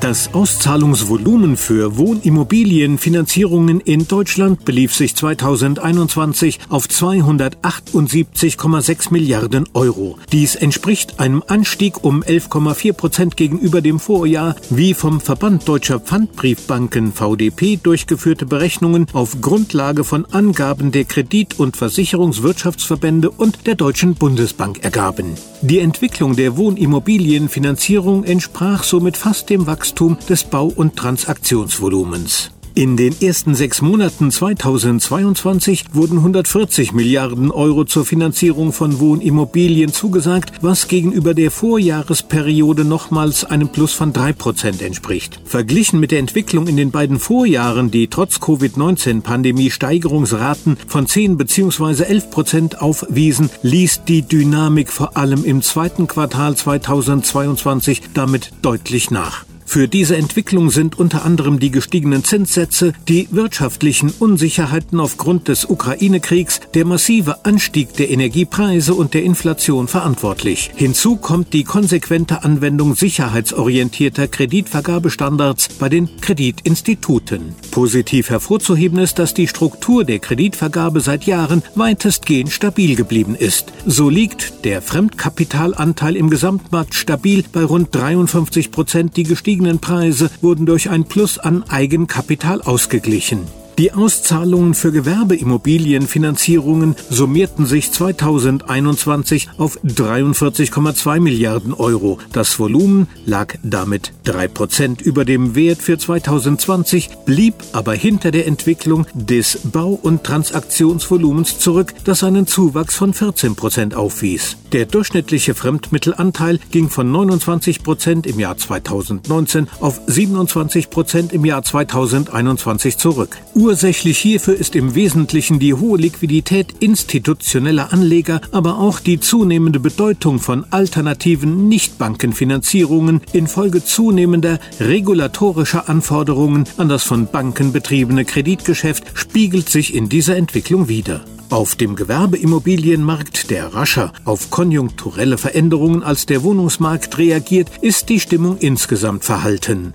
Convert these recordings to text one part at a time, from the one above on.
Das Auszahlungsvolumen für Wohnimmobilienfinanzierungen in Deutschland belief sich 2021 auf 278,6 Milliarden Euro. Dies entspricht einem Anstieg um 11,4 Prozent gegenüber dem Vorjahr, wie vom Verband Deutscher Pfandbriefbanken VDP durchgeführte Berechnungen auf Grundlage von Angaben der Kredit- und Versicherungswirtschaftsverbände und der Deutschen Bundesbank ergaben. Die Entwicklung der Wohnimmobilienfinanzierung entsprach somit fast dem Wachstum des Bau- und Transaktionsvolumens. In den ersten sechs Monaten 2022 wurden 140 Milliarden Euro zur Finanzierung von Wohnimmobilien zugesagt, was gegenüber der Vorjahresperiode nochmals einem Plus von drei Prozent entspricht. Verglichen mit der Entwicklung in den beiden Vorjahren, die trotz Covid-19-Pandemie Steigerungsraten von 10 bzw. 11 Prozent aufwiesen, ließ die Dynamik vor allem im zweiten Quartal 2022 damit deutlich nach. Für diese Entwicklung sind unter anderem die gestiegenen Zinssätze, die wirtschaftlichen Unsicherheiten aufgrund des Ukraine-Kriegs, der massive Anstieg der Energiepreise und der Inflation verantwortlich. Hinzu kommt die konsequente Anwendung sicherheitsorientierter Kreditvergabestandards bei den Kreditinstituten. Positiv hervorzuheben ist, dass die Struktur der Kreditvergabe seit Jahren weitestgehend stabil geblieben ist. So liegt der Fremdkapitalanteil im Gesamtmarkt stabil bei rund 53 Prozent, die gestiegen gestiegenen Preise wurden durch ein Plus an Eigenkapital ausgeglichen. Die Auszahlungen für Gewerbeimmobilienfinanzierungen summierten sich 2021 auf 43,2 Milliarden Euro. Das Volumen lag damit drei Prozent über dem Wert für 2020, blieb aber hinter der Entwicklung des Bau- und Transaktionsvolumens zurück, das einen Zuwachs von 14 Prozent aufwies. Der durchschnittliche Fremdmittelanteil ging von 29 Prozent im Jahr 2019 auf 27 Prozent im Jahr 2021 zurück. Ursächlich hierfür ist im Wesentlichen die hohe Liquidität institutioneller Anleger, aber auch die zunehmende Bedeutung von alternativen Nichtbankenfinanzierungen infolge zunehmender regulatorischer Anforderungen an das von Banken betriebene Kreditgeschäft spiegelt sich in dieser Entwicklung wider. Auf dem Gewerbeimmobilienmarkt, der rascher auf konjunkturelle Veränderungen als der Wohnungsmarkt reagiert, ist die Stimmung insgesamt verhalten.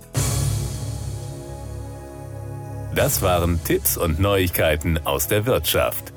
Das waren Tipps und Neuigkeiten aus der Wirtschaft.